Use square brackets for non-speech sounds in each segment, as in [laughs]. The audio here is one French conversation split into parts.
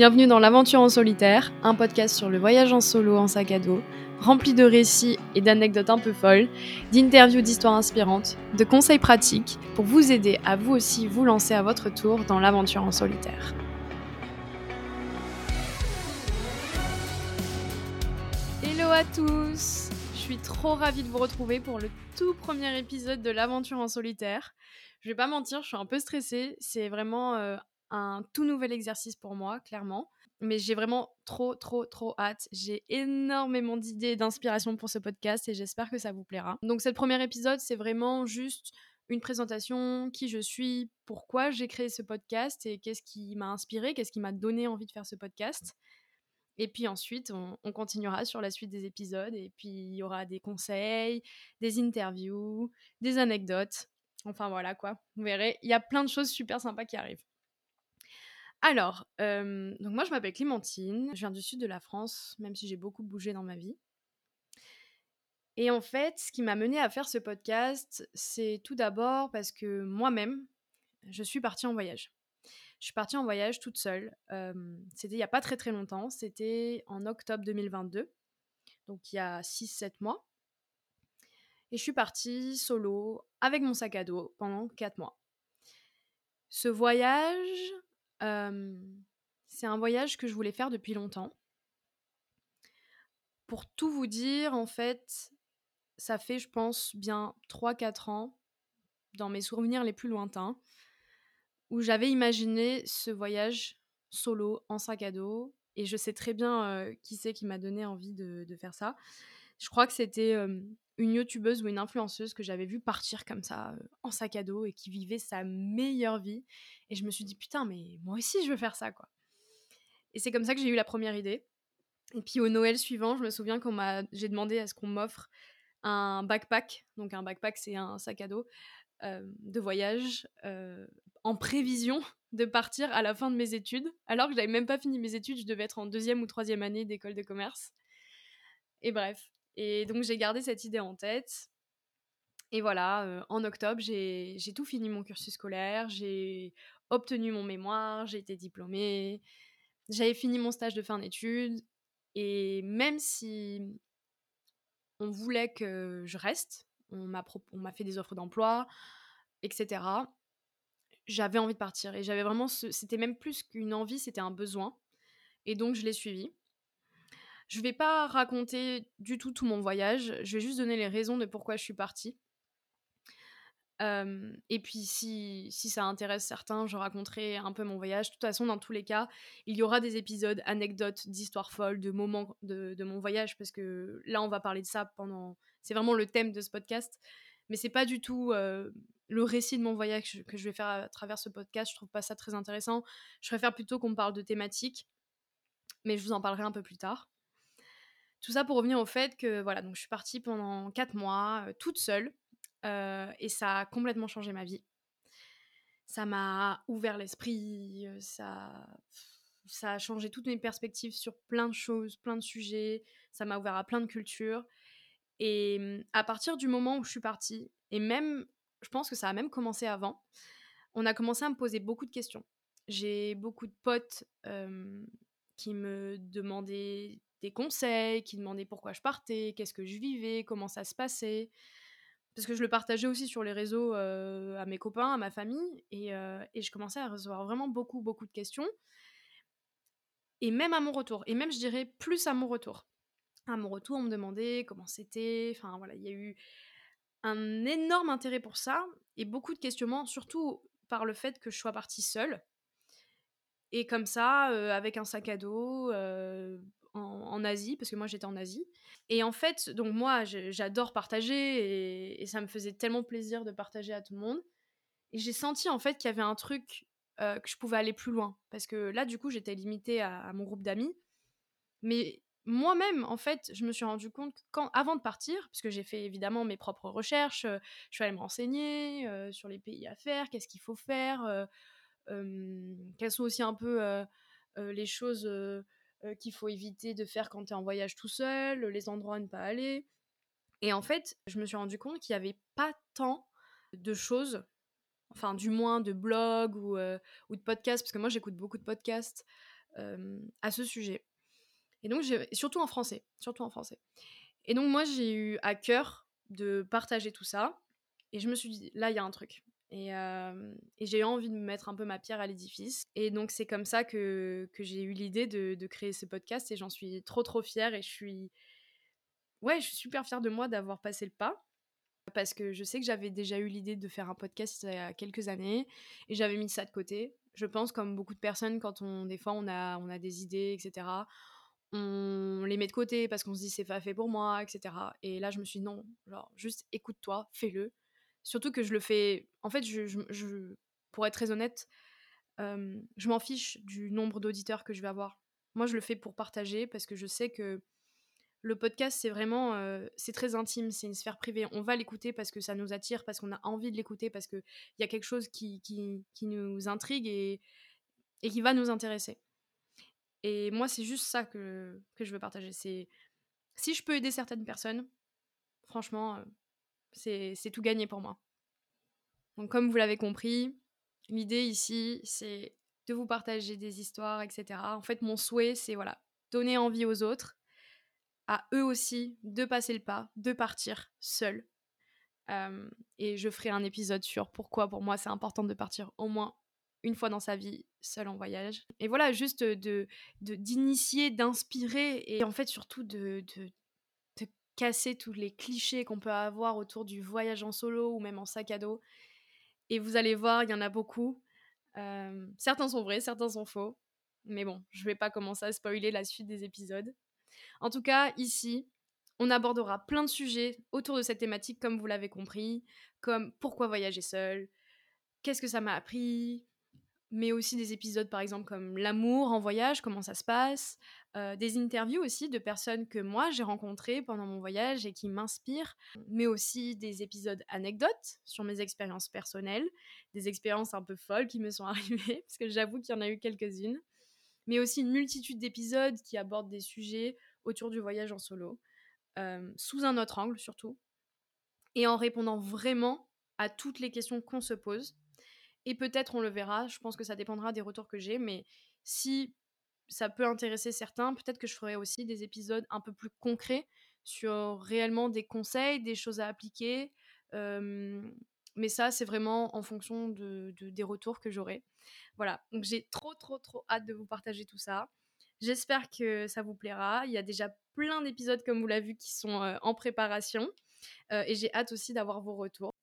Bienvenue dans l'Aventure en solitaire, un podcast sur le voyage en solo en sac à dos, rempli de récits et d'anecdotes un peu folles, d'interviews d'histoires inspirantes, de conseils pratiques pour vous aider à vous aussi vous lancer à votre tour dans l'aventure en solitaire. Hello à tous Je suis trop ravie de vous retrouver pour le tout premier épisode de l'aventure en solitaire. Je vais pas mentir, je suis un peu stressée. C'est vraiment euh, un tout nouvel exercice pour moi, clairement. Mais j'ai vraiment trop, trop, trop hâte. J'ai énormément d'idées d'inspiration pour ce podcast et j'espère que ça vous plaira. Donc, ce premier épisode, c'est vraiment juste une présentation, qui je suis, pourquoi j'ai créé ce podcast et qu'est-ce qui m'a inspiré, qu'est-ce qui m'a donné envie de faire ce podcast. Et puis ensuite, on, on, continuera sur la suite des épisodes. Et puis, il y aura des conseils, des interviews, des anecdotes. Enfin, voilà quoi. Vous verrez, il y a plein de choses super sympas qui arrivent. Alors, donc moi je m'appelle Clémentine, je viens du sud de la France, même si j'ai beaucoup bougé dans ma vie. Et en fait, ce qui m'a mené à faire ce podcast, c'est tout d'abord parce que moi-même, je suis partie en voyage. Je suis partie en voyage toute seule. c'était il n'y a pas très très longtemps, c'était en octobre 2022, donc il y a 6-7 mois. Et je suis partie solo avec mon sac à dos pendant 4 mois. Ce voyage, c'est un voyage que je voulais faire depuis longtemps. Pour tout vous dire, en fait, ça fait, je pense, bien 3-4 ans, dans mes souvenirs les plus lointains, où j'avais imaginé ce voyage solo en sac à dos. Et je sais très bien qui c'est qui m'a donné envie de, de, faire ça. Je crois que c'était une youtubeuse ou une influenceuse que j'avais vu partir comme ça en sac à dos et qui vivait sa meilleure vie. Et je me suis dit, putain, mais moi aussi, je veux faire ça, quoi. Et c'est comme ça que j'ai eu la première idée. Et puis au Noël suivant, je me souviens qu'on m'a, j'ai demandé à ce qu'on m'offre un backpack. Donc un backpack, c'est un sac à dos euh, de voyage euh, en prévision [laughs] de partir à la fin de mes études. Alors que j'avais même pas fini mes études, je devais être en deuxième ou troisième année d'école de commerce. Et bref. Et donc j'ai gardé cette idée en tête. Et voilà, euh, en octobre, j'ai tout fini mon cursus scolaire, j'ai obtenu mon mémoire, j'ai été diplômée, j'avais fini mon stage de fin d'études. Et même si on voulait que je reste, on m'a fait des offres d'emploi, etc., j'avais envie de partir. Et j'avais vraiment. C'était même plus qu'une envie, c'était un besoin. Et donc, je l'ai suivi. Je vais pas raconter du tout tout mon voyage, je vais juste donner les raisons de pourquoi je suis partie et puis, si, si, ça intéresse certains, je raconterai un peu mon voyage. De toute façon, dans tous les cas, il y aura des épisodes, anecdotes, d'histoires folles, de moments de, de, mon voyage, parce que là, on va parler de ça pendant. C'est vraiment le thème de ce podcast. Mais c'est pas du tout euh, le récit de mon voyage que je vais faire à travers ce podcast. Je trouve pas ça très intéressant. Je préfère plutôt qu'on parle de thématiques. Mais je vous en parlerai un peu plus tard. Tout ça pour revenir au fait que voilà, donc je suis partie pendant 4 mois, euh, toute seule et ça a complètement changé ma vie. Ça m'a ouvert l'esprit, ça, ça a changé toutes mes perspectives sur plein de choses, plein de sujets, ça m'a ouvert à plein de cultures. Et mmh, à partir du moment où je suis partie, et même, je pense que ça a même commencé avant, on a commencé à me poser beaucoup de questions. J'ai beaucoup de potes qui me demandaient des conseils, qui demandaient pourquoi je partais, qu'est-ce que je vivais, comment ça se passait parce que je le partageais aussi sur les réseaux à mes copains, à ma famille, et, et, je commençais à recevoir vraiment beaucoup, beaucoup de questions. Et même à mon retour, et même je dirais plus à mon retour. À mon retour, on me demandait comment c'était, enfin voilà, il y a eu un énorme intérêt pour ça, et beaucoup de questionnements, surtout par le fait que je sois partie seule. Et comme ça, avec un sac à dos, en, Asie, parce que moi j'étais en Asie. Et en fait, donc moi j'adore partager et, ça me faisait tellement plaisir de partager à tout le monde. Et j'ai senti en fait qu'il y avait un truc euh, que je pouvais aller plus loin. Parce que là, du coup, j'étais limitée à, mon groupe d'amis. Mais moi-même, en fait, je me suis rendu compte quand, avant de partir, parce que j'ai fait évidemment mes propres recherches, euh, je suis allée me renseigner euh, sur les pays à faire, qu'est-ce qu'il faut faire, quelles sont aussi un peu les choses euh, qu'il faut éviter de faire quand tu es en voyage tout seul, les endroits à ne pas aller. Et en fait, je me suis rendu compte qu'il n'y avait pas tant de choses, enfin du moins de blogs ou, euh, de podcasts, parce que moi j'écoute beaucoup de podcasts à ce sujet. Et donc, surtout en français, surtout en français. Et donc, moi, j'ai eu à cœur de partager tout ça. Et je me suis dit, là, il y a un truc. Et, et j'ai eu envie de mettre un peu ma pierre à l'édifice. Et donc, c'est comme ça que, que j'ai eu l'idée de, de, créer ce podcast. Et j'en suis trop, trop fière. Et je suis. Ouais, je suis super fière de moi d'avoir passé le pas. Parce que je sais que j'avais déjà eu l'idée de faire un podcast il y a quelques années. Et j'avais mis ça de côté. Je pense, comme beaucoup de personnes, quand on, des fois, on a, on a des idées, etc on les met de côté parce qu'on se dit c'est pas fait pour moi, etc. Et là, je me suis dit non, genre, juste écoute-toi, fais-le. Surtout que je le fais. En fait, je, pour être très honnête, je m'en fiche du nombre d'auditeurs que je vais avoir. Moi, je le fais pour partager parce que je sais que le podcast, c'est vraiment. c'est très intime, c'est une sphère privée. On va l'écouter parce que ça nous attire, parce qu'on a envie de l'écouter, parce qu'il y a quelque chose qui, nous intrigue et, qui va nous intéresser. Et moi, c'est juste ça que, que je veux partager. C'est si je peux aider certaines personnes, franchement, c'est tout gagné pour moi. Donc, comme vous l'avez compris, l'idée ici, c'est de vous partager des histoires, etc. En fait, mon souhait, c'est voilà, donner envie aux autres, à eux aussi, de passer le pas, de partir seuls. Euh, et je ferai un épisode sur pourquoi pour moi c'est important de partir au moins une fois dans sa vie seul en voyage. Et voilà, juste de d'initier, d'inspirer et en fait surtout de, de, casser tous les clichés qu'on peut avoir autour du voyage en solo ou même en sac à dos. Et vous allez voir, il y en a beaucoup. Euh, certains sont vrais, certains sont faux. Mais bon, je vais pas commencer à spoiler la suite des épisodes. En tout cas, ici, on abordera plein de sujets autour de cette thématique, comme vous l'avez compris, comme pourquoi voyager seul, qu'est-ce que ça m'a appris, mais aussi des épisodes par exemple comme l'amour en voyage, comment ça se passe, euh, des interviews aussi de personnes que moi j'ai rencontrées pendant mon voyage et qui m'inspirent, mais aussi des épisodes anecdotes sur mes expériences personnelles, des expériences un peu folles qui me sont [laughs] arrivées, parce que j'avoue qu'il y en a eu quelques-unes, mais aussi une multitude d'épisodes qui abordent des sujets autour du voyage en solo, euh, sous un autre angle surtout, et en répondant vraiment à toutes les questions qu'on se pose et peut-être on le verra, je pense que ça dépendra des retours que j'ai, mais si ça peut intéresser certains, peut-être que je ferai aussi des épisodes un peu plus concrets sur réellement des conseils, des choses à appliquer. mais ça, c'est vraiment en fonction de, des retours que j'aurai. Voilà, donc j'ai trop, trop, trop hâte de vous partager tout ça. J'espère que ça vous plaira. Il y a déjà plein d'épisodes, comme vous l'avez vu, qui sont en préparation. et j'ai hâte aussi d'avoir vos retours.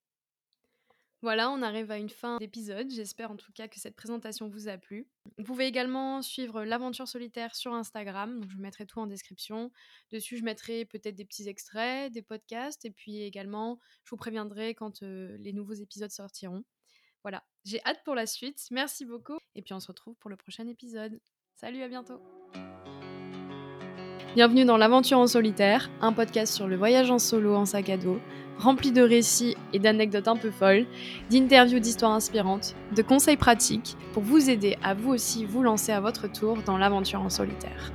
Voilà, on arrive à une fin d'épisode. J'espère en tout cas que cette présentation vous a plu. Vous pouvez également suivre l'aventure solitaire sur Instagram. Donc je mettrai tout en description. Dessus, je mettrai peut-être des petits extraits, des podcasts. Et puis également, je vous préviendrai quand euh, les nouveaux épisodes sortiront. Voilà, j'ai hâte pour la suite. Merci beaucoup. Et puis on se retrouve pour le prochain épisode. Salut, à bientôt. Bienvenue dans l'aventure en solitaire, un podcast sur le voyage en solo en sac à dos rempli de récits et d'anecdotes un peu folles, d'interviews d'histoires inspirantes, de conseils pratiques pour vous aider à vous aussi vous lancer à votre tour dans l'aventure en solitaire.